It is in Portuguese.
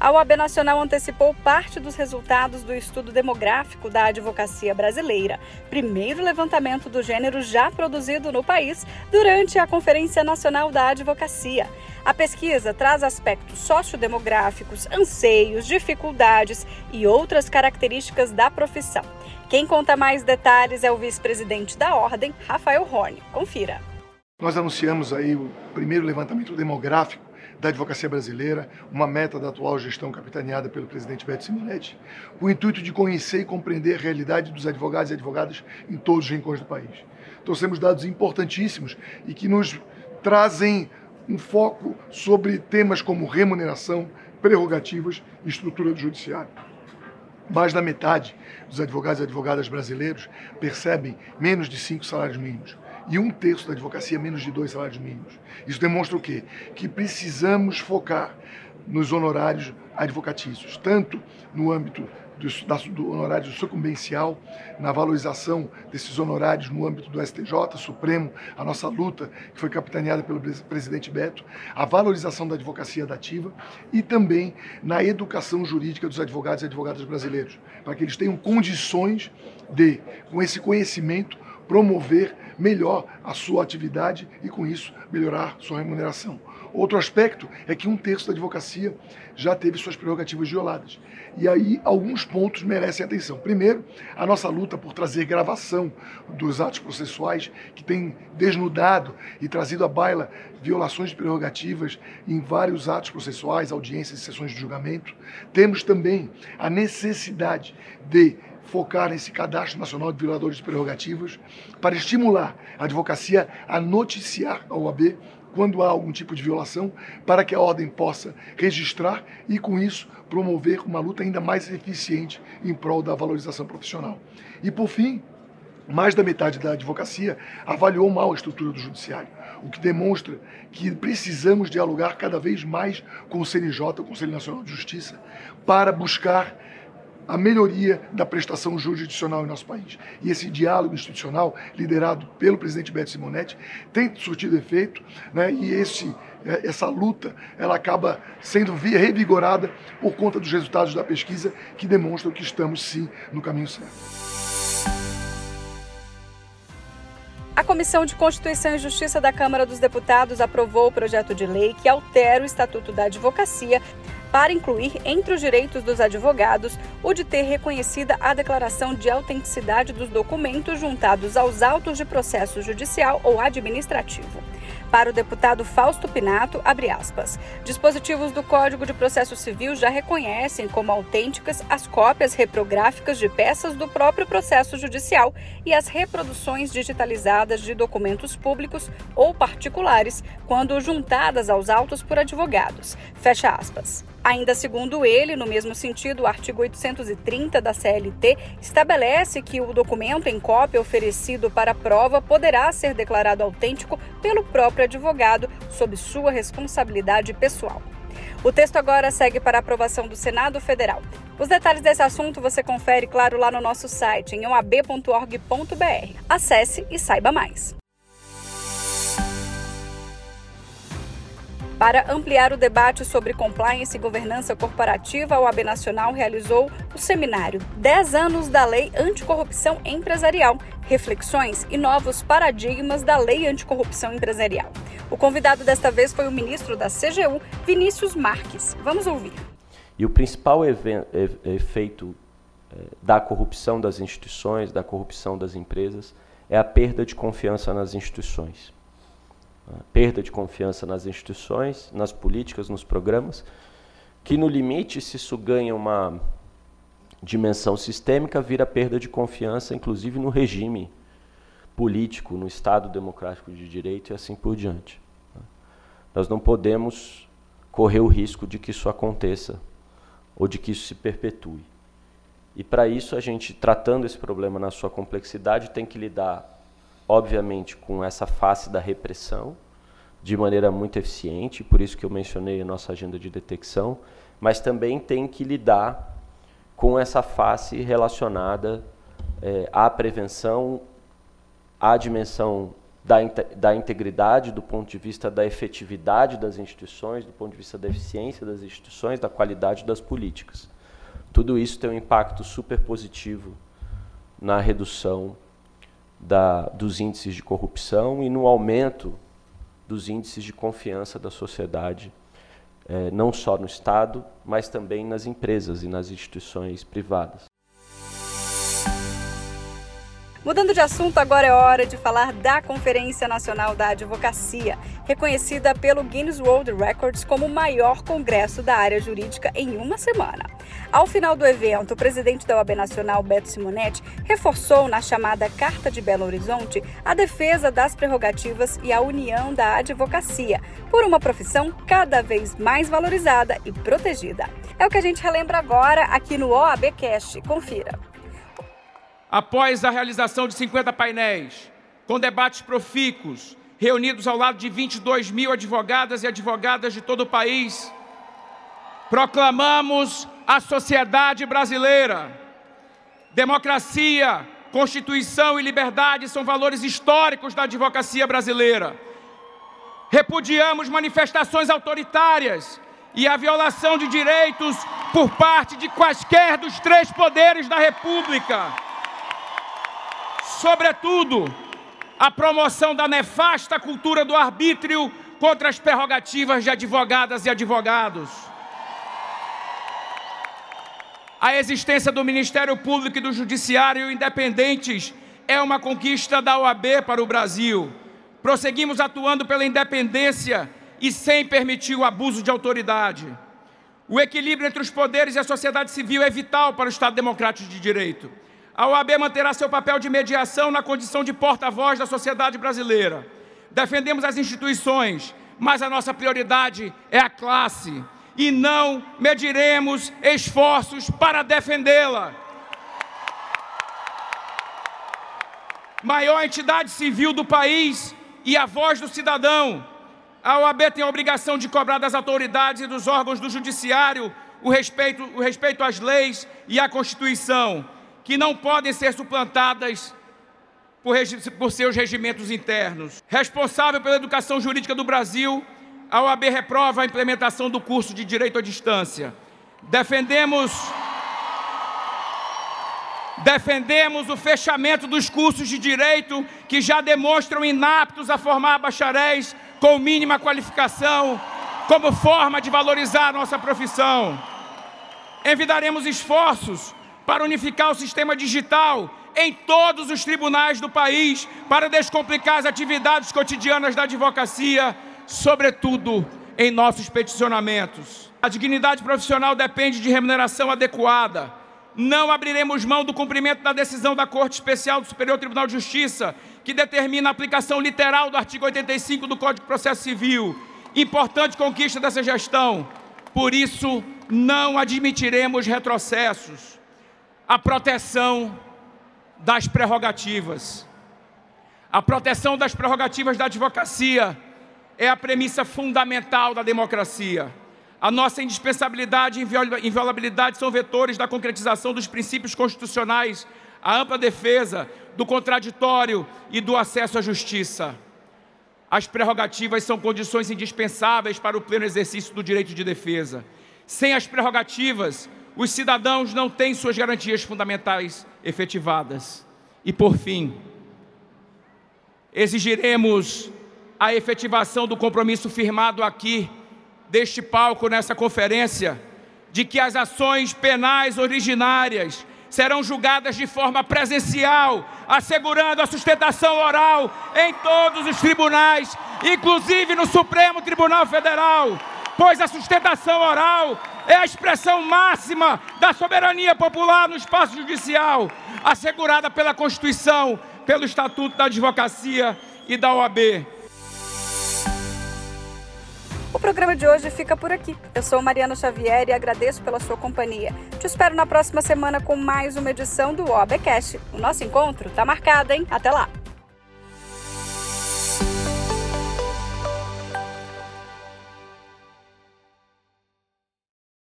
A OAB Nacional antecipou parte dos resultados do estudo demográfico da advocacia brasileira, primeiro levantamento do gênero já produzido no país durante a Conferência Nacional da Advocacia. A pesquisa traz aspectos sociodemográficos, anseios, dificuldades e outras características da profissão. Quem conta mais detalhes é o vice-presidente da Ordem, Rafael Horne. Confira. Nós anunciamos aí o primeiro levantamento demográfico da advocacia brasileira, uma meta da atual gestão capitaneada pelo presidente Beto Simonetti, com o intuito de conhecer e compreender a realidade dos advogados e advogadas em todos os rincões do país. Trouxemos dados importantíssimos e que nos trazem um foco sobre temas como remuneração, prerrogativas e estrutura do judiciário. Mais da metade dos advogados e advogadas brasileiros percebem menos de cinco salários mínimos e um terço da advocacia menos de dois salários mínimos. Isso demonstra o quê? Que precisamos focar nos honorários advocatícios, tanto no âmbito do, do honorário sucumbencial, na valorização desses honorários no âmbito do STJ Supremo, a nossa luta, que foi capitaneada pelo presidente Beto, a valorização da advocacia dativa e também na educação jurídica dos advogados e advogadas brasileiros, para que eles tenham condições de, com esse conhecimento, promover melhor a sua atividade e, com isso, melhorar sua remuneração. Outro aspecto é que um terço da advocacia já teve suas prerrogativas violadas. E aí alguns pontos merecem atenção. Primeiro, a nossa luta por trazer gravação dos atos processuais, que tem desnudado e trazido à baila violações de prerrogativas em vários atos processuais, audiências e sessões de julgamento. Temos também a necessidade de focar nesse cadastro nacional de violadores de prerrogativas para estimular a advocacia a noticiar a OAB quando há algum tipo de violação, para que a ordem possa registrar e, com isso, promover uma luta ainda mais eficiente em prol da valorização profissional. E, por fim, mais da metade da advocacia avaliou mal a estrutura do judiciário, o que demonstra que precisamos dialogar cada vez mais com o CNJ, o Conselho Nacional de Justiça, para buscar a melhoria da prestação jurisdicional em nosso país. E esse diálogo institucional, liderado pelo presidente Beto Simonetti, tem surtido efeito, né? e esse, é, essa luta ela acaba sendo revigorada por conta dos resultados da pesquisa, que demonstram que estamos, sim, no caminho certo. A Comissão de Constituição e Justiça da Câmara dos Deputados aprovou o projeto de lei que altera o Estatuto da Advocacia para incluir entre os direitos dos advogados o de ter reconhecida a declaração de autenticidade dos documentos juntados aos autos de processo judicial ou administrativo. Para o deputado Fausto Pinato, abre aspas, dispositivos do Código de Processo Civil já reconhecem como autênticas as cópias reprográficas de peças do próprio processo judicial e as reproduções digitalizadas de documentos públicos ou particulares, quando juntadas aos autos por advogados. Fecha aspas. Ainda segundo ele, no mesmo sentido, o artigo 830 da CLT estabelece que o documento em cópia oferecido para prova poderá ser declarado autêntico pelo próprio advogado sob sua responsabilidade pessoal. O texto agora segue para aprovação do Senado Federal. Os detalhes desse assunto você confere, claro, lá no nosso site em oab.org.br. Acesse e saiba mais. Para ampliar o debate sobre compliance e governança corporativa, a OAB Nacional realizou o seminário 10 anos da Lei Anticorrupção Empresarial, reflexões e novos paradigmas da Lei Anticorrupção Empresarial. O convidado desta vez foi o ministro da CGU, Vinícius Marques. Vamos ouvir. E o principal efeito eh, da corrupção das instituições, da corrupção das empresas, é a perda de confiança nas instituições perda de confiança nas instituições, nas políticas, nos programas, que no limite, se isso ganha uma dimensão sistêmica, vira perda de confiança, inclusive no regime político, no Estado democrático de direito e assim por diante. Nós não podemos correr o risco de que isso aconteça ou de que isso se perpetue. E para isso, a gente, tratando esse problema na sua complexidade, tem que lidar obviamente, com essa face da repressão, de maneira muito eficiente, por isso que eu mencionei a nossa agenda de detecção, mas também tem que lidar com essa face relacionada é, à prevenção, à dimensão da, da integridade, do ponto de vista da efetividade das instituições, do ponto de vista da eficiência das instituições, da qualidade das políticas. Tudo isso tem um impacto super positivo na redução da, dos índices de corrupção e no aumento dos índices de confiança da sociedade, eh, não só no Estado, mas também nas empresas e nas instituições privadas. Mudando de assunto, agora é hora de falar da Conferência Nacional da Advocacia, reconhecida pelo Guinness World Records como o maior congresso da área jurídica em uma semana. Ao final do evento, o presidente da OAB Nacional, Beto Simonetti, reforçou na chamada Carta de Belo Horizonte a defesa das prerrogativas e a união da advocacia, por uma profissão cada vez mais valorizada e protegida. É o que a gente relembra agora aqui no OAB Cast. Confira após a realização de 50 painéis, com debates profícuos, reunidos ao lado de 22 mil advogadas e advogadas de todo o país, proclamamos a sociedade brasileira. Democracia, Constituição e liberdade são valores históricos da advocacia brasileira. Repudiamos manifestações autoritárias e a violação de direitos por parte de quaisquer dos três poderes da República sobretudo, a promoção da nefasta cultura do arbítrio contra as prerrogativas de advogadas e advogados. A existência do Ministério Público e do Judiciário independentes é uma conquista da OAB para o Brasil. Prosseguimos atuando pela independência e sem permitir o abuso de autoridade. O equilíbrio entre os poderes e a sociedade civil é vital para o Estado Democrático de Direito. A OAB manterá seu papel de mediação na condição de porta-voz da sociedade brasileira. Defendemos as instituições, mas a nossa prioridade é a classe e não mediremos esforços para defendê-la. Maior entidade civil do país e a voz do cidadão. A OAB tem a obrigação de cobrar das autoridades e dos órgãos do judiciário o respeito, o respeito às leis e à Constituição que não podem ser suplantadas por, por seus regimentos internos. Responsável pela educação jurídica do Brasil, a OAB reprova a implementação do curso de Direito à Distância. Defendemos Defendemos o fechamento dos cursos de direito que já demonstram inaptos a formar bacharéis com mínima qualificação, como forma de valorizar a nossa profissão. Envidaremos esforços para unificar o sistema digital em todos os tribunais do país, para descomplicar as atividades cotidianas da advocacia, sobretudo em nossos peticionamentos. A dignidade profissional depende de remuneração adequada. Não abriremos mão do cumprimento da decisão da Corte Especial do Superior Tribunal de Justiça, que determina a aplicação literal do artigo 85 do Código de Processo Civil. Importante conquista dessa gestão. Por isso, não admitiremos retrocessos a proteção das prerrogativas. A proteção das prerrogativas da advocacia é a premissa fundamental da democracia. A nossa indispensabilidade e inviolabilidade são vetores da concretização dos princípios constitucionais, a ampla defesa do contraditório e do acesso à justiça. As prerrogativas são condições indispensáveis para o pleno exercício do direito de defesa. Sem as prerrogativas, os cidadãos não têm suas garantias fundamentais efetivadas. E por fim, exigiremos a efetivação do compromisso firmado aqui, deste palco, nessa conferência, de que as ações penais originárias serão julgadas de forma presencial, assegurando a sustentação oral em todos os tribunais, inclusive no Supremo Tribunal Federal, pois a sustentação oral é a expressão máxima da soberania popular no espaço judicial, assegurada pela Constituição, pelo Estatuto da Advocacia e da OAB. O programa de hoje fica por aqui. Eu sou Mariana Xavier e agradeço pela sua companhia. Te espero na próxima semana com mais uma edição do OABcast. O nosso encontro está marcado, hein? Até lá!